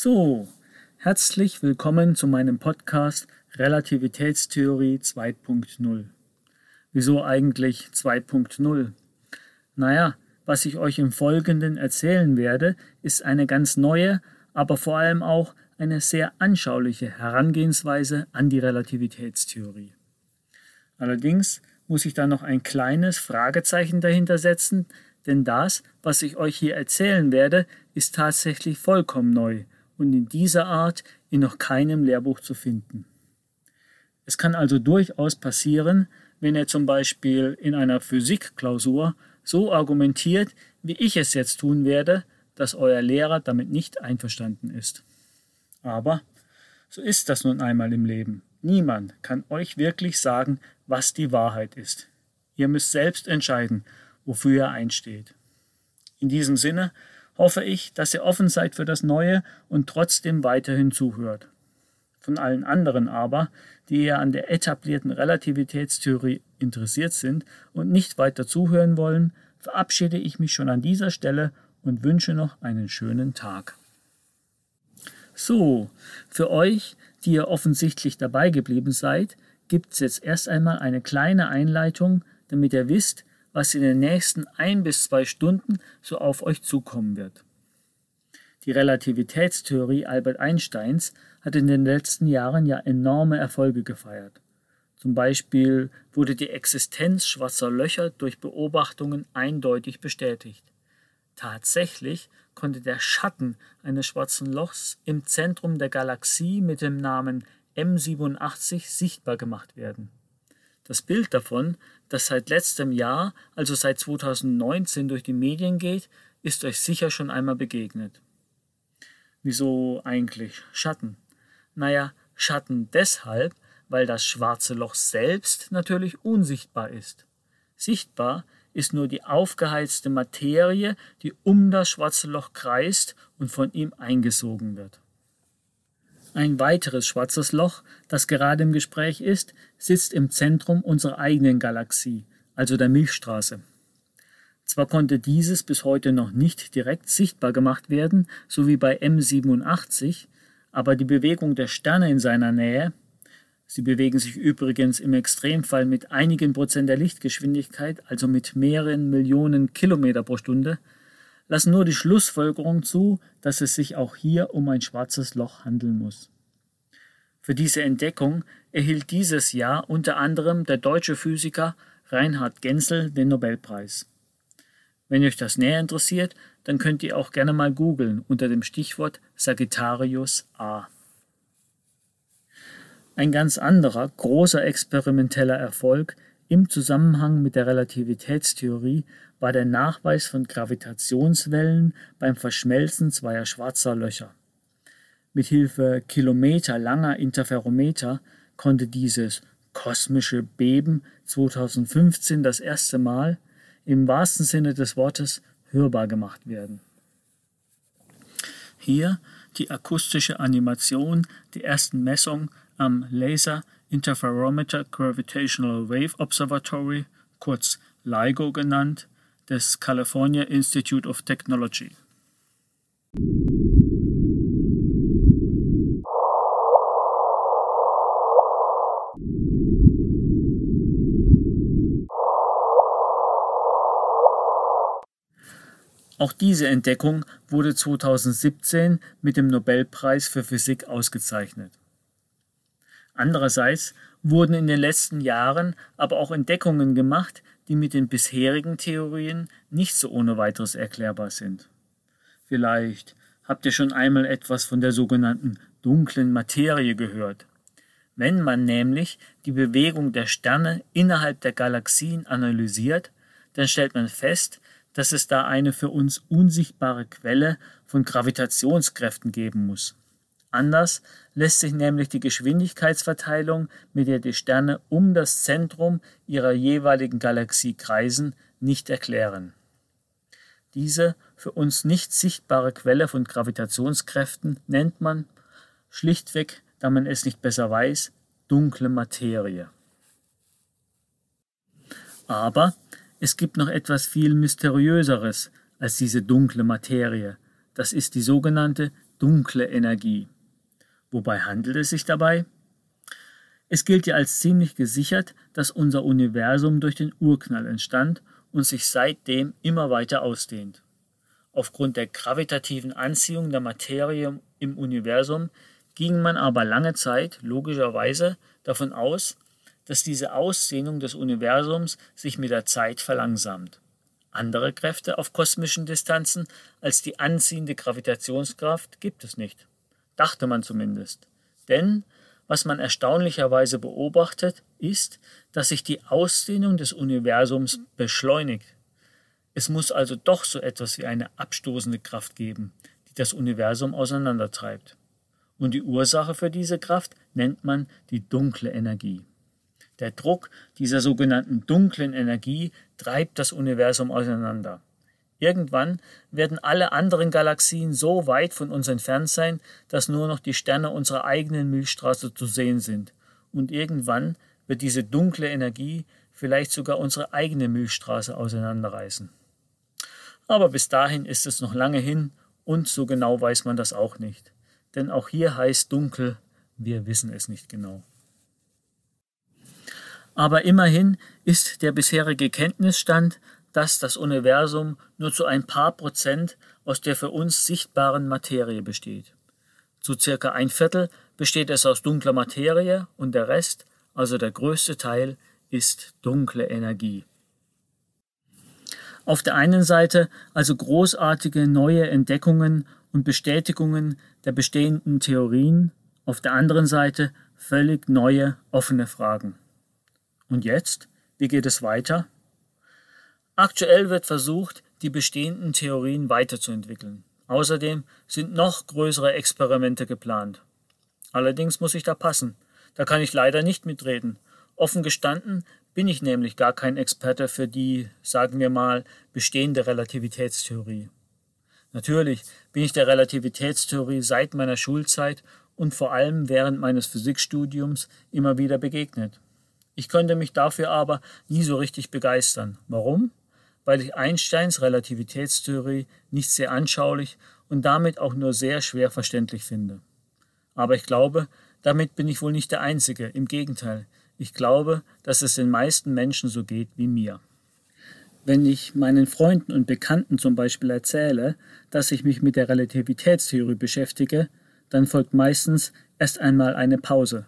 So, herzlich willkommen zu meinem Podcast Relativitätstheorie 2.0. Wieso eigentlich 2.0? Naja, was ich euch im Folgenden erzählen werde, ist eine ganz neue, aber vor allem auch eine sehr anschauliche Herangehensweise an die Relativitätstheorie. Allerdings muss ich da noch ein kleines Fragezeichen dahinter setzen, denn das, was ich euch hier erzählen werde, ist tatsächlich vollkommen neu und in dieser Art in noch keinem Lehrbuch zu finden. Es kann also durchaus passieren, wenn ihr zum Beispiel in einer Physikklausur so argumentiert, wie ich es jetzt tun werde, dass euer Lehrer damit nicht einverstanden ist. Aber so ist das nun einmal im Leben. Niemand kann euch wirklich sagen, was die Wahrheit ist. Ihr müsst selbst entscheiden, wofür ihr einsteht. In diesem Sinne hoffe ich, dass ihr offen seid für das Neue und trotzdem weiterhin zuhört. Von allen anderen aber, die eher an der etablierten Relativitätstheorie interessiert sind und nicht weiter zuhören wollen, verabschiede ich mich schon an dieser Stelle und wünsche noch einen schönen Tag. So, für euch, die ihr offensichtlich dabei geblieben seid, gibt es jetzt erst einmal eine kleine Einleitung, damit ihr wisst, was in den nächsten ein bis zwei Stunden so auf euch zukommen wird. Die Relativitätstheorie Albert Einsteins hat in den letzten Jahren ja enorme Erfolge gefeiert. Zum Beispiel wurde die Existenz schwarzer Löcher durch Beobachtungen eindeutig bestätigt. Tatsächlich konnte der Schatten eines schwarzen Lochs im Zentrum der Galaxie mit dem Namen M87 sichtbar gemacht werden. Das Bild davon, das seit letztem Jahr, also seit 2019 durch die Medien geht, ist euch sicher schon einmal begegnet. Wieso eigentlich Schatten? Naja, Schatten deshalb, weil das schwarze Loch selbst natürlich unsichtbar ist. Sichtbar ist nur die aufgeheizte Materie, die um das schwarze Loch kreist und von ihm eingesogen wird. Ein weiteres schwarzes Loch, das gerade im Gespräch ist, sitzt im Zentrum unserer eigenen Galaxie, also der Milchstraße. Zwar konnte dieses bis heute noch nicht direkt sichtbar gemacht werden, so wie bei M87, aber die Bewegung der Sterne in seiner Nähe, sie bewegen sich übrigens im Extremfall mit einigen Prozent der Lichtgeschwindigkeit, also mit mehreren Millionen Kilometer pro Stunde, lassen nur die Schlussfolgerung zu, dass es sich auch hier um ein schwarzes Loch handeln muss. Für diese Entdeckung erhielt dieses Jahr unter anderem der deutsche Physiker Reinhard Genzel den Nobelpreis. Wenn euch das näher interessiert, dann könnt ihr auch gerne mal googeln unter dem Stichwort Sagittarius A. Ein ganz anderer, großer experimenteller Erfolg im Zusammenhang mit der Relativitätstheorie war der Nachweis von Gravitationswellen beim Verschmelzen zweier schwarzer Löcher. Mithilfe kilometerlanger Interferometer konnte dieses kosmische Beben 2015 das erste Mal im wahrsten Sinne des Wortes hörbar gemacht werden. Hier die akustische Animation der ersten Messung am Laser Interferometer Gravitational Wave Observatory, kurz LIGO genannt, des California Institute of Technology. Auch diese Entdeckung wurde 2017 mit dem Nobelpreis für Physik ausgezeichnet. Andererseits wurden in den letzten Jahren aber auch Entdeckungen gemacht, die mit den bisherigen Theorien nicht so ohne weiteres erklärbar sind. Vielleicht habt ihr schon einmal etwas von der sogenannten dunklen Materie gehört. Wenn man nämlich die Bewegung der Sterne innerhalb der Galaxien analysiert, dann stellt man fest, dass es da eine für uns unsichtbare Quelle von Gravitationskräften geben muss. Anders lässt sich nämlich die Geschwindigkeitsverteilung, mit der die Sterne um das Zentrum ihrer jeweiligen Galaxie kreisen, nicht erklären. Diese für uns nicht sichtbare Quelle von Gravitationskräften nennt man schlichtweg, da man es nicht besser weiß, dunkle Materie. Aber es gibt noch etwas viel Mysteriöseres als diese dunkle Materie, das ist die sogenannte dunkle Energie. Wobei handelt es sich dabei? Es gilt ja als ziemlich gesichert, dass unser Universum durch den Urknall entstand und sich seitdem immer weiter ausdehnt. Aufgrund der gravitativen Anziehung der Materie im Universum ging man aber lange Zeit logischerweise davon aus, dass diese Ausdehnung des Universums sich mit der Zeit verlangsamt. Andere Kräfte auf kosmischen Distanzen als die anziehende Gravitationskraft gibt es nicht. Dachte man zumindest. Denn was man erstaunlicherweise beobachtet, ist, dass sich die Ausdehnung des Universums beschleunigt. Es muss also doch so etwas wie eine abstoßende Kraft geben, die das Universum auseinandertreibt. Und die Ursache für diese Kraft nennt man die dunkle Energie. Der Druck dieser sogenannten dunklen Energie treibt das Universum auseinander. Irgendwann werden alle anderen Galaxien so weit von uns entfernt sein, dass nur noch die Sterne unserer eigenen Milchstraße zu sehen sind. Und irgendwann wird diese dunkle Energie vielleicht sogar unsere eigene Milchstraße auseinanderreißen. Aber bis dahin ist es noch lange hin und so genau weiß man das auch nicht. Denn auch hier heißt dunkel, wir wissen es nicht genau. Aber immerhin ist der bisherige Kenntnisstand, dass das Universum nur zu ein paar Prozent aus der für uns sichtbaren Materie besteht. Zu circa ein Viertel besteht es aus dunkler Materie und der Rest, also der größte Teil, ist dunkle Energie. Auf der einen Seite also großartige neue Entdeckungen und Bestätigungen der bestehenden Theorien, auf der anderen Seite völlig neue offene Fragen. Und jetzt? Wie geht es weiter? Aktuell wird versucht, die bestehenden Theorien weiterzuentwickeln. Außerdem sind noch größere Experimente geplant. Allerdings muss ich da passen. Da kann ich leider nicht mitreden. Offen gestanden bin ich nämlich gar kein Experte für die, sagen wir mal, bestehende Relativitätstheorie. Natürlich bin ich der Relativitätstheorie seit meiner Schulzeit und vor allem während meines Physikstudiums immer wieder begegnet. Ich konnte mich dafür aber nie so richtig begeistern. Warum? Weil ich Einsteins Relativitätstheorie nicht sehr anschaulich und damit auch nur sehr schwer verständlich finde. Aber ich glaube, damit bin ich wohl nicht der Einzige. Im Gegenteil, ich glaube, dass es den meisten Menschen so geht wie mir. Wenn ich meinen Freunden und Bekannten zum Beispiel erzähle, dass ich mich mit der Relativitätstheorie beschäftige, dann folgt meistens erst einmal eine Pause.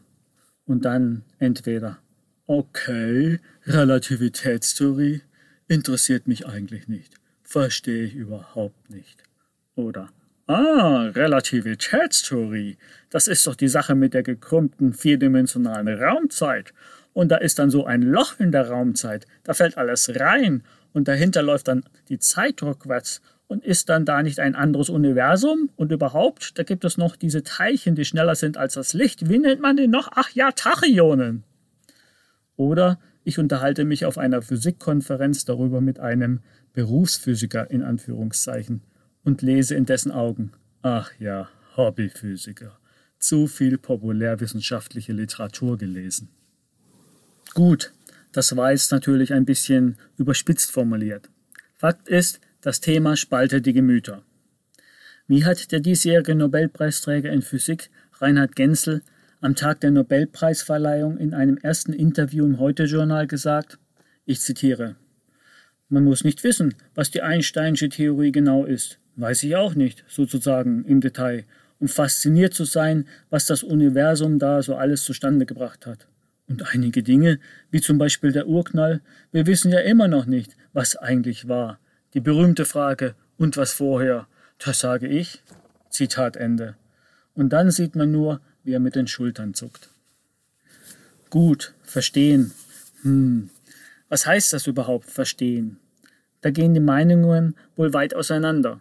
Und dann entweder Okay, Relativitätstheorie interessiert mich eigentlich nicht. Verstehe ich überhaupt nicht. Oder Ah, Relativitätstheorie. Das ist doch die Sache mit der gekrümmten vierdimensionalen Raumzeit. Und da ist dann so ein Loch in der Raumzeit. Da fällt alles rein und dahinter läuft dann die Zeit rückwärts. Und ist dann da nicht ein anderes Universum? Und überhaupt, da gibt es noch diese Teilchen, die schneller sind als das Licht. Wie nennt man den noch? Ach ja, Tachyonen. Oder ich unterhalte mich auf einer Physikkonferenz darüber mit einem Berufsphysiker in Anführungszeichen und lese in dessen Augen. Ach ja, Hobbyphysiker. Zu viel populärwissenschaftliche Literatur gelesen. Gut, das war jetzt natürlich ein bisschen überspitzt formuliert. Fakt ist, das Thema spaltet die Gemüter. Wie hat der diesjährige Nobelpreisträger in Physik Reinhard Genzel am Tag der Nobelpreisverleihung in einem ersten Interview im Heute-Journal gesagt, ich zitiere, man muss nicht wissen, was die Einsteinsche Theorie genau ist. Weiß ich auch nicht, sozusagen im Detail, um fasziniert zu sein, was das Universum da so alles zustande gebracht hat. Und einige Dinge, wie zum Beispiel der Urknall, wir wissen ja immer noch nicht, was eigentlich war. Die berühmte Frage, und was vorher? Das sage ich. Zitat Ende. Und dann sieht man nur, wie er mit den Schultern zuckt. Gut, verstehen. Hm, was heißt das überhaupt, verstehen? Da gehen die Meinungen wohl weit auseinander.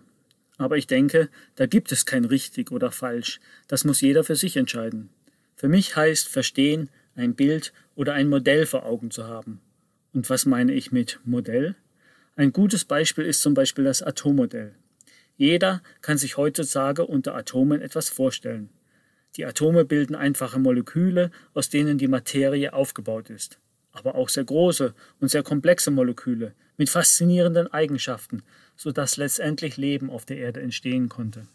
Aber ich denke, da gibt es kein richtig oder falsch. Das muss jeder für sich entscheiden. Für mich heißt verstehen, ein Bild oder ein Modell vor Augen zu haben. Und was meine ich mit Modell? Ein gutes Beispiel ist zum Beispiel das Atommodell. Jeder kann sich heutzutage unter Atomen etwas vorstellen. Die Atome bilden einfache Moleküle, aus denen die Materie aufgebaut ist. Aber auch sehr große und sehr komplexe Moleküle mit faszinierenden Eigenschaften, sodass letztendlich Leben auf der Erde entstehen konnte.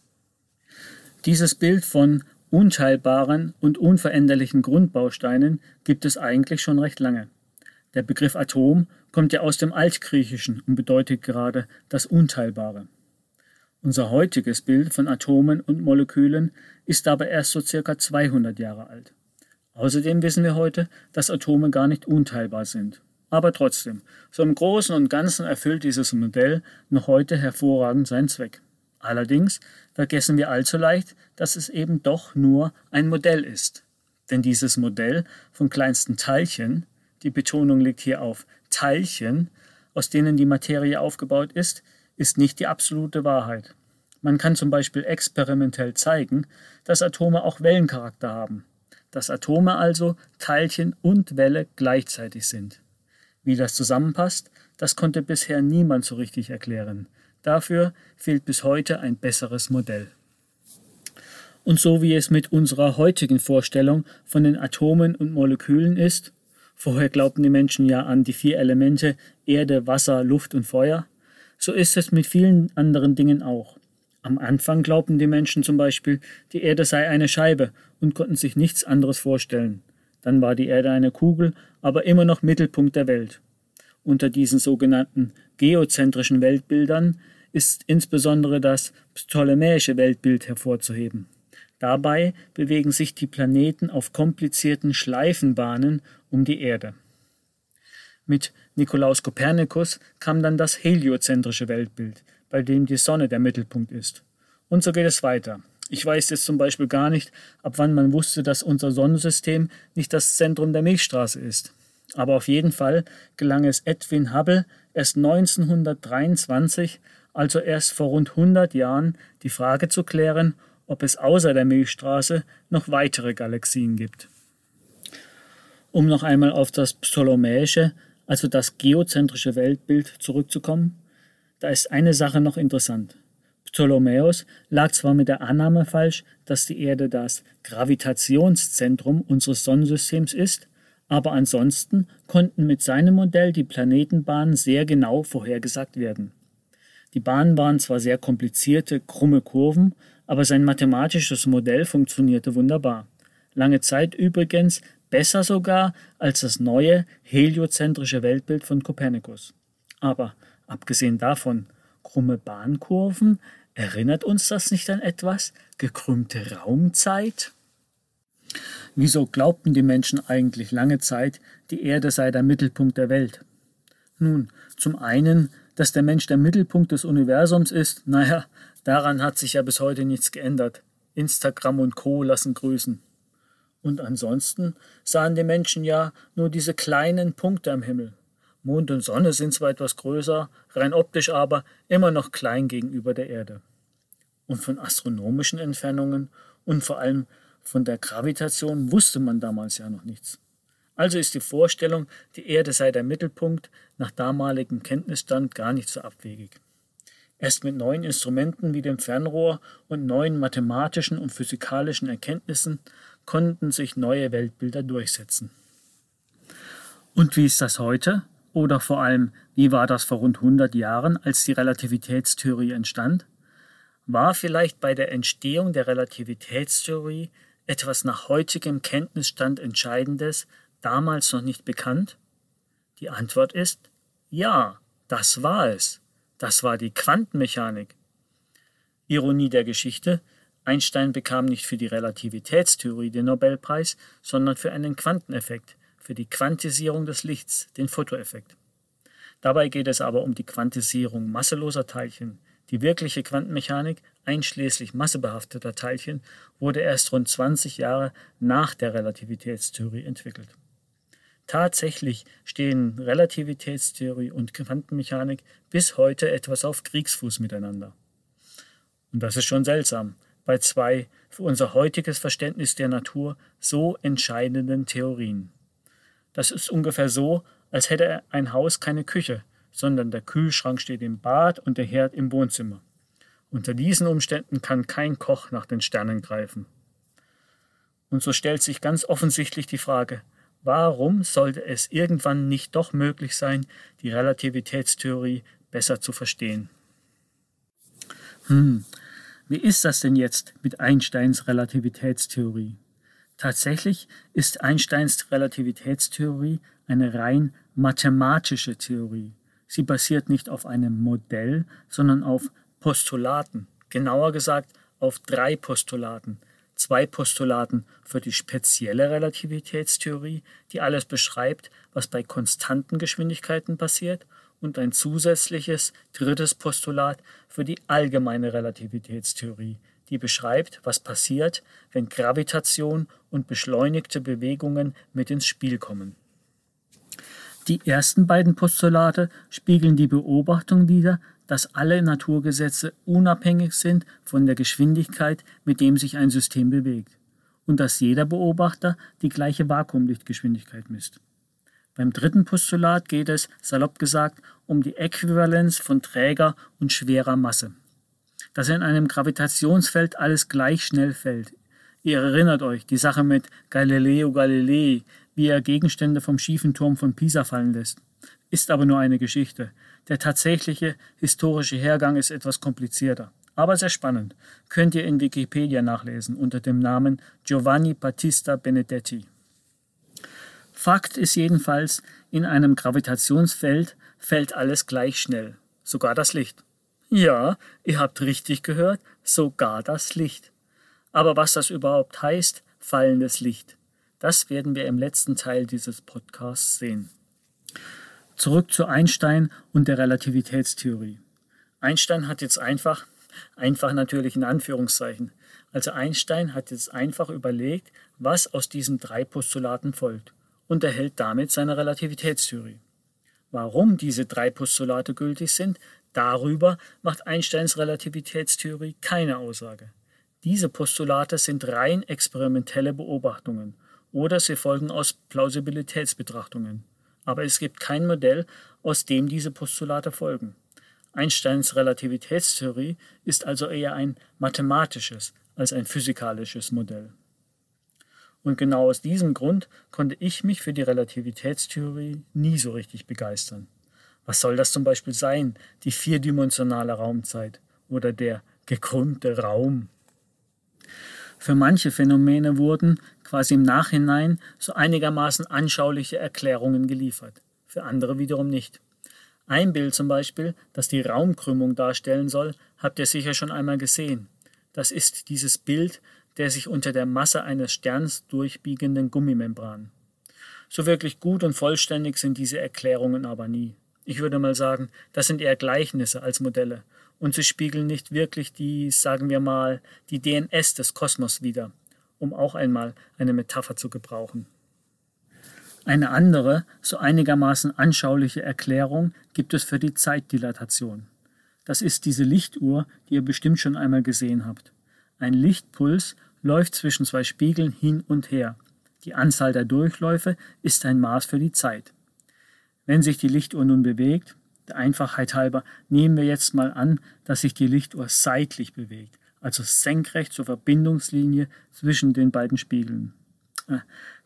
Dieses Bild von unteilbaren und unveränderlichen Grundbausteinen gibt es eigentlich schon recht lange. Der Begriff Atom kommt ja aus dem Altgriechischen und bedeutet gerade das Unteilbare. Unser heutiges Bild von Atomen und Molekülen ist aber erst so circa 200 Jahre alt. Außerdem wissen wir heute, dass Atome gar nicht unteilbar sind. Aber trotzdem, so im Großen und Ganzen erfüllt dieses Modell noch heute hervorragend seinen Zweck. Allerdings vergessen wir allzu leicht, dass es eben doch nur ein Modell ist. Denn dieses Modell von kleinsten Teilchen, die Betonung liegt hier auf Teilchen, aus denen die Materie aufgebaut ist, ist nicht die absolute Wahrheit. Man kann zum Beispiel experimentell zeigen, dass Atome auch Wellencharakter haben, dass Atome also Teilchen und Welle gleichzeitig sind. Wie das zusammenpasst, das konnte bisher niemand so richtig erklären. Dafür fehlt bis heute ein besseres Modell. Und so wie es mit unserer heutigen Vorstellung von den Atomen und Molekülen ist, vorher glaubten die Menschen ja an die vier Elemente Erde, Wasser, Luft und Feuer, so ist es mit vielen anderen Dingen auch. Am Anfang glaubten die Menschen zum Beispiel, die Erde sei eine Scheibe und konnten sich nichts anderes vorstellen. Dann war die Erde eine Kugel, aber immer noch Mittelpunkt der Welt. Unter diesen sogenannten geozentrischen Weltbildern ist insbesondere das ptolemäische Weltbild hervorzuheben. Dabei bewegen sich die Planeten auf komplizierten Schleifenbahnen um die Erde. Mit Nikolaus Kopernikus kam dann das heliozentrische Weltbild, bei dem die Sonne der Mittelpunkt ist. Und so geht es weiter. Ich weiß jetzt zum Beispiel gar nicht, ab wann man wusste, dass unser Sonnensystem nicht das Zentrum der Milchstraße ist. Aber auf jeden Fall gelang es Edwin Hubble erst 1923 also erst vor rund 100 Jahren, die Frage zu klären, ob es außer der Milchstraße noch weitere Galaxien gibt. Um noch einmal auf das ptolemäische, also das geozentrische Weltbild zurückzukommen, da ist eine Sache noch interessant. Ptolemäus lag zwar mit der Annahme falsch, dass die Erde das Gravitationszentrum unseres Sonnensystems ist, aber ansonsten konnten mit seinem Modell die Planetenbahnen sehr genau vorhergesagt werden. Die Bahnen waren zwar sehr komplizierte, krumme Kurven, aber sein mathematisches Modell funktionierte wunderbar. Lange Zeit übrigens besser sogar als das neue heliozentrische Weltbild von Kopernikus. Aber abgesehen davon, krumme Bahnkurven, erinnert uns das nicht an etwas? Gekrümmte Raumzeit? Wieso glaubten die Menschen eigentlich lange Zeit, die Erde sei der Mittelpunkt der Welt? Nun, zum einen dass der Mensch der Mittelpunkt des Universums ist, naja, daran hat sich ja bis heute nichts geändert. Instagram und Co. lassen grüßen. Und ansonsten sahen die Menschen ja nur diese kleinen Punkte am Himmel. Mond und Sonne sind zwar etwas größer, rein optisch aber immer noch klein gegenüber der Erde. Und von astronomischen Entfernungen und vor allem von der Gravitation wusste man damals ja noch nichts. Also ist die Vorstellung, die Erde sei der Mittelpunkt, nach damaligem Kenntnisstand gar nicht so abwegig. Erst mit neuen Instrumenten wie dem Fernrohr und neuen mathematischen und physikalischen Erkenntnissen konnten sich neue Weltbilder durchsetzen. Und wie ist das heute? Oder vor allem, wie war das vor rund 100 Jahren, als die Relativitätstheorie entstand? War vielleicht bei der Entstehung der Relativitätstheorie etwas nach heutigem Kenntnisstand Entscheidendes, damals noch nicht bekannt? Die Antwort ist ja, das war es. Das war die Quantenmechanik. Ironie der Geschichte, Einstein bekam nicht für die Relativitätstheorie den Nobelpreis, sondern für einen Quanteneffekt, für die Quantisierung des Lichts, den Fotoeffekt. Dabei geht es aber um die Quantisierung masseloser Teilchen. Die wirkliche Quantenmechanik, einschließlich massebehafteter Teilchen, wurde erst rund 20 Jahre nach der Relativitätstheorie entwickelt. Tatsächlich stehen Relativitätstheorie und Quantenmechanik bis heute etwas auf Kriegsfuß miteinander. Und das ist schon seltsam bei zwei für unser heutiges Verständnis der Natur so entscheidenden Theorien. Das ist ungefähr so, als hätte ein Haus keine Küche, sondern der Kühlschrank steht im Bad und der Herd im Wohnzimmer. Unter diesen Umständen kann kein Koch nach den Sternen greifen. Und so stellt sich ganz offensichtlich die Frage, Warum sollte es irgendwann nicht doch möglich sein, die Relativitätstheorie besser zu verstehen? Hm, wie ist das denn jetzt mit Einsteins Relativitätstheorie? Tatsächlich ist Einsteins Relativitätstheorie eine rein mathematische Theorie. Sie basiert nicht auf einem Modell, sondern auf Postulaten. Genauer gesagt auf drei Postulaten. Zwei Postulaten für die spezielle Relativitätstheorie, die alles beschreibt, was bei konstanten Geschwindigkeiten passiert, und ein zusätzliches drittes Postulat für die allgemeine Relativitätstheorie, die beschreibt, was passiert, wenn Gravitation und beschleunigte Bewegungen mit ins Spiel kommen. Die ersten beiden Postulate spiegeln die Beobachtung wider, dass alle Naturgesetze unabhängig sind von der Geschwindigkeit, mit dem sich ein System bewegt, und dass jeder Beobachter die gleiche Vakuumlichtgeschwindigkeit misst. Beim dritten Postulat geht es, salopp gesagt, um die Äquivalenz von träger und schwerer Masse. Dass in einem Gravitationsfeld alles gleich schnell fällt. Ihr erinnert euch, die Sache mit Galileo Galilei, wie er Gegenstände vom schiefen Turm von Pisa fallen lässt. Ist aber nur eine Geschichte. Der tatsächliche historische Hergang ist etwas komplizierter, aber sehr spannend. Könnt ihr in Wikipedia nachlesen unter dem Namen Giovanni Battista Benedetti. Fakt ist jedenfalls, in einem Gravitationsfeld fällt alles gleich schnell, sogar das Licht. Ja, ihr habt richtig gehört, sogar das Licht. Aber was das überhaupt heißt, fallendes Licht, das werden wir im letzten Teil dieses Podcasts sehen. Zurück zu Einstein und der Relativitätstheorie. Einstein hat jetzt einfach, einfach natürlich in Anführungszeichen, also Einstein hat jetzt einfach überlegt, was aus diesen drei Postulaten folgt und erhält damit seine Relativitätstheorie. Warum diese drei Postulate gültig sind, darüber macht Einsteins Relativitätstheorie keine Aussage. Diese Postulate sind rein experimentelle Beobachtungen oder sie folgen aus Plausibilitätsbetrachtungen. Aber es gibt kein Modell, aus dem diese Postulate folgen. Einsteins Relativitätstheorie ist also eher ein mathematisches als ein physikalisches Modell. Und genau aus diesem Grund konnte ich mich für die Relativitätstheorie nie so richtig begeistern. Was soll das zum Beispiel sein, die vierdimensionale Raumzeit oder der gekrümmte Raum? Für manche Phänomene wurden quasi im Nachhinein so einigermaßen anschauliche Erklärungen geliefert, für andere wiederum nicht. Ein Bild zum Beispiel, das die Raumkrümmung darstellen soll, habt ihr sicher schon einmal gesehen. Das ist dieses Bild der sich unter der Masse eines Sterns durchbiegenden Gummimembran. So wirklich gut und vollständig sind diese Erklärungen aber nie. Ich würde mal sagen, das sind eher Gleichnisse als Modelle, und sie spiegeln nicht wirklich die, sagen wir mal, die DNS des Kosmos wider, um auch einmal eine Metapher zu gebrauchen. Eine andere, so einigermaßen anschauliche Erklärung gibt es für die Zeitdilatation. Das ist diese Lichtuhr, die ihr bestimmt schon einmal gesehen habt. Ein Lichtpuls läuft zwischen zwei Spiegeln hin und her. Die Anzahl der Durchläufe ist ein Maß für die Zeit. Wenn sich die Lichtuhr nun bewegt, der Einfachheit halber nehmen wir jetzt mal an, dass sich die Lichtuhr seitlich bewegt, also senkrecht zur Verbindungslinie zwischen den beiden Spiegeln. Äh,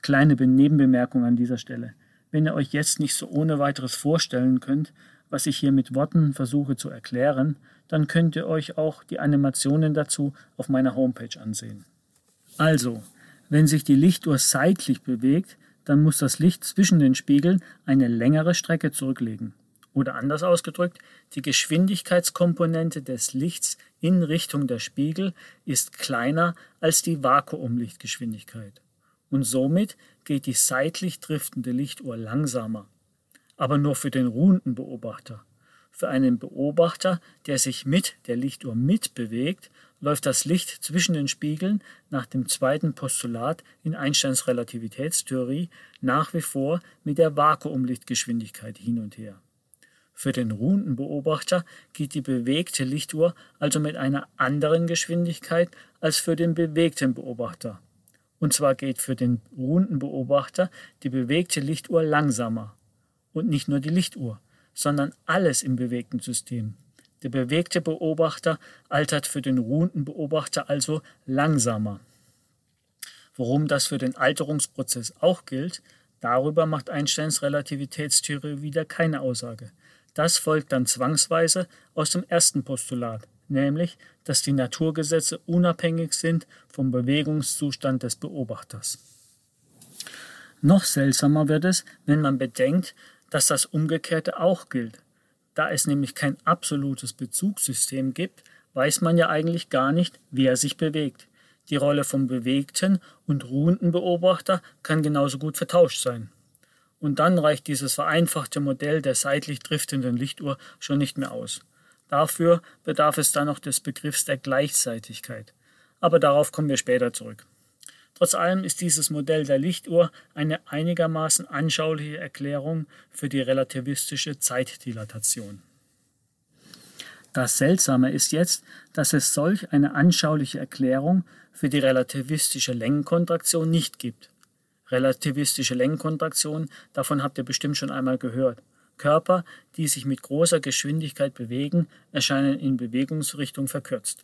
kleine Nebenbemerkung an dieser Stelle. Wenn ihr euch jetzt nicht so ohne weiteres vorstellen könnt, was ich hier mit Worten versuche zu erklären, dann könnt ihr euch auch die Animationen dazu auf meiner Homepage ansehen. Also, wenn sich die Lichtuhr seitlich bewegt, dann muss das Licht zwischen den Spiegeln eine längere Strecke zurücklegen. Oder anders ausgedrückt, die Geschwindigkeitskomponente des Lichts in Richtung der Spiegel ist kleiner als die Vakuumlichtgeschwindigkeit. Und somit geht die seitlich driftende Lichtuhr langsamer. Aber nur für den ruhenden Beobachter. Für einen Beobachter, der sich mit der Lichtuhr mitbewegt, läuft das Licht zwischen den Spiegeln nach dem zweiten Postulat in Einsteins Relativitätstheorie nach wie vor mit der Vakuumlichtgeschwindigkeit hin und her. Für den ruhenden Beobachter geht die bewegte Lichtuhr also mit einer anderen Geschwindigkeit als für den bewegten Beobachter. Und zwar geht für den ruhenden Beobachter die bewegte Lichtuhr langsamer. Und nicht nur die Lichtuhr, sondern alles im bewegten System. Der bewegte Beobachter altert für den ruhenden Beobachter also langsamer. Worum das für den Alterungsprozess auch gilt, darüber macht Einsteins Relativitätstheorie wieder keine Aussage. Das folgt dann zwangsweise aus dem ersten Postulat, nämlich, dass die Naturgesetze unabhängig sind vom Bewegungszustand des Beobachters. Noch seltsamer wird es, wenn man bedenkt, dass das Umgekehrte auch gilt. Da es nämlich kein absolutes Bezugssystem gibt, weiß man ja eigentlich gar nicht, wer sich bewegt. Die Rolle vom bewegten und ruhenden Beobachter kann genauso gut vertauscht sein. Und dann reicht dieses vereinfachte Modell der seitlich driftenden Lichtuhr schon nicht mehr aus. Dafür bedarf es dann noch des Begriffs der Gleichzeitigkeit. Aber darauf kommen wir später zurück. Trotz allem ist dieses Modell der Lichtuhr eine einigermaßen anschauliche Erklärung für die relativistische Zeitdilatation. Das Seltsame ist jetzt, dass es solch eine anschauliche Erklärung für die relativistische Längenkontraktion nicht gibt. Relativistische Längenkontraktion, davon habt ihr bestimmt schon einmal gehört. Körper, die sich mit großer Geschwindigkeit bewegen, erscheinen in Bewegungsrichtung verkürzt.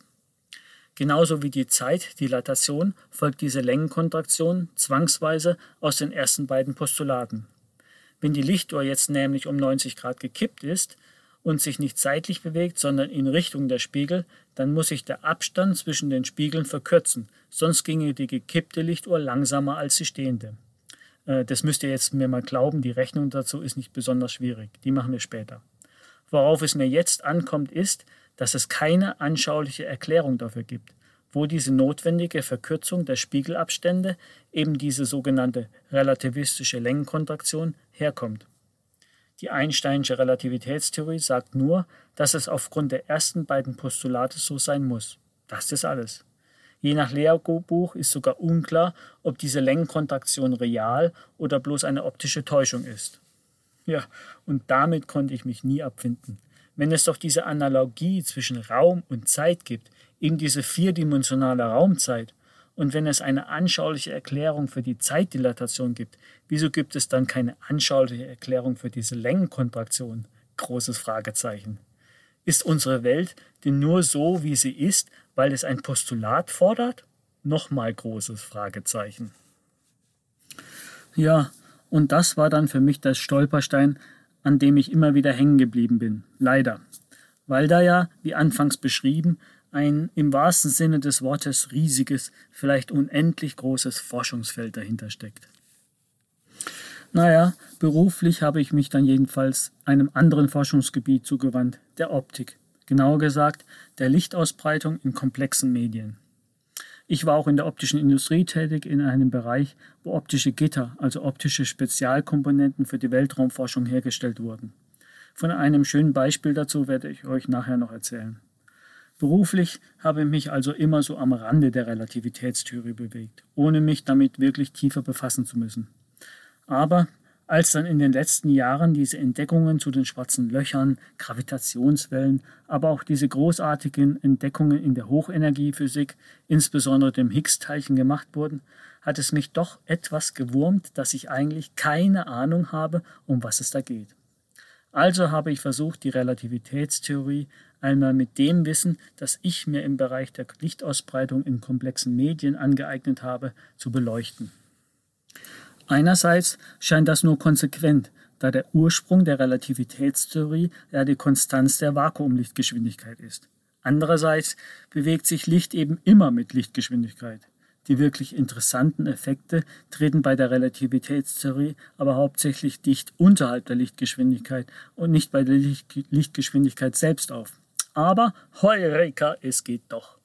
Genauso wie die Zeitdilatation folgt diese Längenkontraktion zwangsweise aus den ersten beiden Postulaten. Wenn die Lichtuhr jetzt nämlich um 90 Grad gekippt ist und sich nicht seitlich bewegt, sondern in Richtung der Spiegel, dann muss sich der Abstand zwischen den Spiegeln verkürzen, sonst ginge die gekippte Lichtuhr langsamer als die stehende. Äh, das müsst ihr jetzt mir mal glauben, die Rechnung dazu ist nicht besonders schwierig, die machen wir später. Worauf es mir jetzt ankommt, ist, dass es keine anschauliche Erklärung dafür gibt, wo diese notwendige Verkürzung der Spiegelabstände, eben diese sogenannte relativistische Längenkontraktion, herkommt. Die Einsteinsche Relativitätstheorie sagt nur, dass es aufgrund der ersten beiden Postulate so sein muss. Das ist alles. Je nach Lehrbuch ist sogar unklar, ob diese Längenkontraktion real oder bloß eine optische Täuschung ist. Ja, und damit konnte ich mich nie abfinden. Wenn es doch diese Analogie zwischen Raum und Zeit gibt, eben diese vierdimensionale Raumzeit, und wenn es eine anschauliche Erklärung für die Zeitdilatation gibt, wieso gibt es dann keine anschauliche Erklärung für diese Längenkontraktion? Großes Fragezeichen. Ist unsere Welt denn nur so, wie sie ist, weil es ein Postulat fordert? Nochmal großes Fragezeichen. Ja, und das war dann für mich das Stolperstein, an dem ich immer wieder hängen geblieben bin. Leider. Weil da ja, wie anfangs beschrieben, ein im wahrsten Sinne des Wortes riesiges, vielleicht unendlich großes Forschungsfeld dahinter steckt. Naja, beruflich habe ich mich dann jedenfalls einem anderen Forschungsgebiet zugewandt, der Optik. Genauer gesagt, der Lichtausbreitung in komplexen Medien. Ich war auch in der optischen Industrie tätig in einem Bereich, wo optische Gitter, also optische Spezialkomponenten für die Weltraumforschung hergestellt wurden. Von einem schönen Beispiel dazu werde ich euch nachher noch erzählen. Beruflich habe ich mich also immer so am Rande der Relativitätstheorie bewegt, ohne mich damit wirklich tiefer befassen zu müssen. Aber als dann in den letzten Jahren diese Entdeckungen zu den schwarzen Löchern, Gravitationswellen, aber auch diese großartigen Entdeckungen in der Hochenergiephysik, insbesondere dem Higgs-Teilchen gemacht wurden, hat es mich doch etwas gewurmt, dass ich eigentlich keine Ahnung habe, um was es da geht. Also habe ich versucht, die Relativitätstheorie einmal mit dem Wissen, das ich mir im Bereich der Lichtausbreitung in komplexen Medien angeeignet habe, zu beleuchten. Einerseits scheint das nur konsequent, da der Ursprung der Relativitätstheorie ja die Konstanz der Vakuumlichtgeschwindigkeit ist. Andererseits bewegt sich Licht eben immer mit Lichtgeschwindigkeit. Die wirklich interessanten Effekte treten bei der Relativitätstheorie aber hauptsächlich dicht unterhalb der Lichtgeschwindigkeit und nicht bei der Lichtgeschwindigkeit selbst auf. Aber Heureka, es geht doch.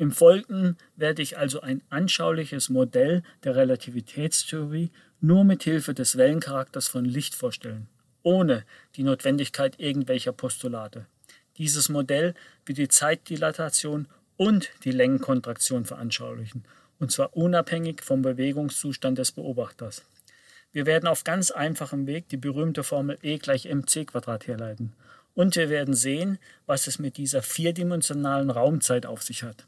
Im Folgenden werde ich also ein anschauliches Modell der Relativitätstheorie nur mit Hilfe des Wellencharakters von Licht vorstellen, ohne die Notwendigkeit irgendwelcher Postulate. Dieses Modell wird die Zeitdilatation und die Längenkontraktion veranschaulichen, und zwar unabhängig vom Bewegungszustand des Beobachters. Wir werden auf ganz einfachem Weg die berühmte Formel E gleich mc Quadrat herleiten. Und wir werden sehen, was es mit dieser vierdimensionalen Raumzeit auf sich hat.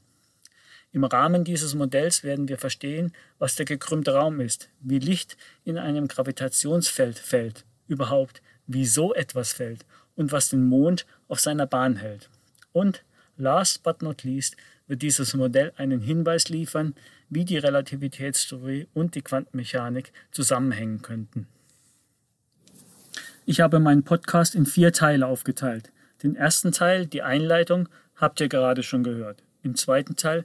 Im Rahmen dieses Modells werden wir verstehen, was der gekrümmte Raum ist, wie Licht in einem Gravitationsfeld fällt, überhaupt wie so etwas fällt und was den Mond auf seiner Bahn hält. Und last but not least wird dieses Modell einen Hinweis liefern, wie die Relativitätstheorie und die Quantenmechanik zusammenhängen könnten. Ich habe meinen Podcast in vier Teile aufgeteilt. Den ersten Teil, die Einleitung, habt ihr gerade schon gehört. Im zweiten Teil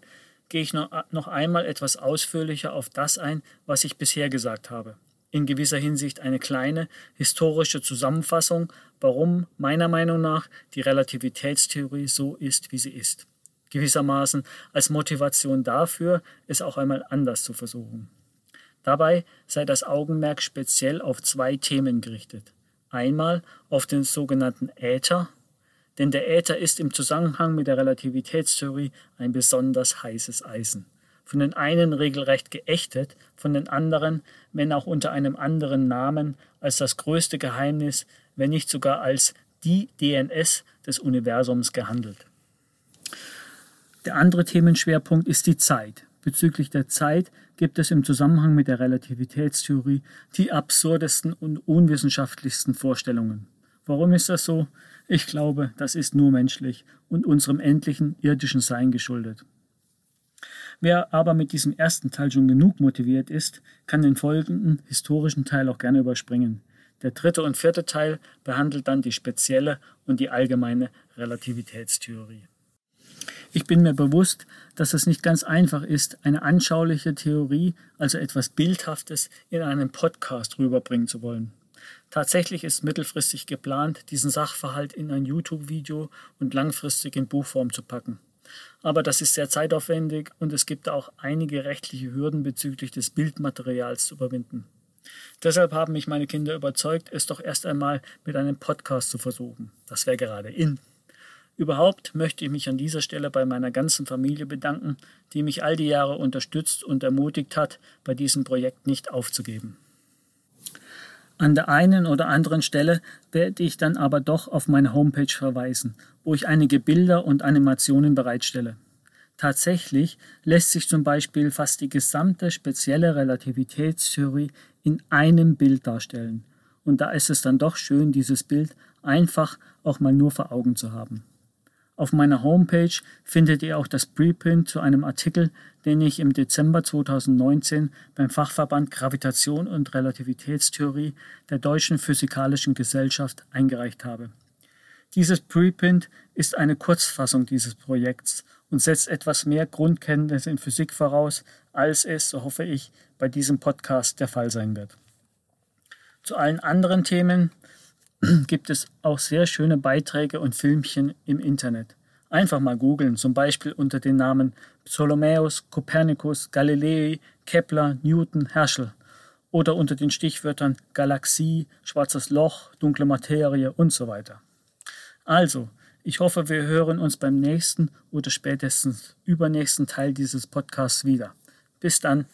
gehe ich noch einmal etwas ausführlicher auf das ein, was ich bisher gesagt habe. In gewisser Hinsicht eine kleine historische Zusammenfassung, warum meiner Meinung nach die Relativitätstheorie so ist, wie sie ist. Gewissermaßen als Motivation dafür, es auch einmal anders zu versuchen. Dabei sei das Augenmerk speziell auf zwei Themen gerichtet. Einmal auf den sogenannten Äther, denn der Äther ist im Zusammenhang mit der Relativitätstheorie ein besonders heißes Eisen. Von den einen regelrecht geächtet, von den anderen, wenn auch unter einem anderen Namen, als das größte Geheimnis, wenn nicht sogar als die DNS des Universums gehandelt. Der andere Themenschwerpunkt ist die Zeit. Bezüglich der Zeit gibt es im Zusammenhang mit der Relativitätstheorie die absurdesten und unwissenschaftlichsten Vorstellungen. Warum ist das so? Ich glaube, das ist nur menschlich und unserem endlichen irdischen Sein geschuldet. Wer aber mit diesem ersten Teil schon genug motiviert ist, kann den folgenden historischen Teil auch gerne überspringen. Der dritte und vierte Teil behandelt dann die spezielle und die allgemeine Relativitätstheorie. Ich bin mir bewusst, dass es nicht ganz einfach ist, eine anschauliche Theorie, also etwas Bildhaftes, in einem Podcast rüberbringen zu wollen. Tatsächlich ist mittelfristig geplant, diesen Sachverhalt in ein YouTube-Video und langfristig in Buchform zu packen. Aber das ist sehr zeitaufwendig und es gibt auch einige rechtliche Hürden bezüglich des Bildmaterials zu überwinden. Deshalb haben mich meine Kinder überzeugt, es doch erst einmal mit einem Podcast zu versuchen. Das wäre gerade in. Überhaupt möchte ich mich an dieser Stelle bei meiner ganzen Familie bedanken, die mich all die Jahre unterstützt und ermutigt hat, bei diesem Projekt nicht aufzugeben. An der einen oder anderen Stelle werde ich dann aber doch auf meine Homepage verweisen, wo ich einige Bilder und Animationen bereitstelle. Tatsächlich lässt sich zum Beispiel fast die gesamte spezielle Relativitätstheorie in einem Bild darstellen. Und da ist es dann doch schön, dieses Bild einfach auch mal nur vor Augen zu haben. Auf meiner Homepage findet ihr auch das Preprint zu einem Artikel, den ich im Dezember 2019 beim Fachverband Gravitation und Relativitätstheorie der Deutschen Physikalischen Gesellschaft eingereicht habe. Dieses Preprint ist eine Kurzfassung dieses Projekts und setzt etwas mehr Grundkenntnisse in Physik voraus, als es, so hoffe ich, bei diesem Podcast der Fall sein wird. Zu allen anderen Themen gibt es auch sehr schöne Beiträge und Filmchen im Internet. Einfach mal googeln, zum Beispiel unter den Namen Ptolemäus, Kopernikus, Galilei, Kepler, Newton, Herschel oder unter den Stichwörtern Galaxie, schwarzes Loch, dunkle Materie und so weiter. Also, ich hoffe, wir hören uns beim nächsten oder spätestens übernächsten Teil dieses Podcasts wieder. Bis dann.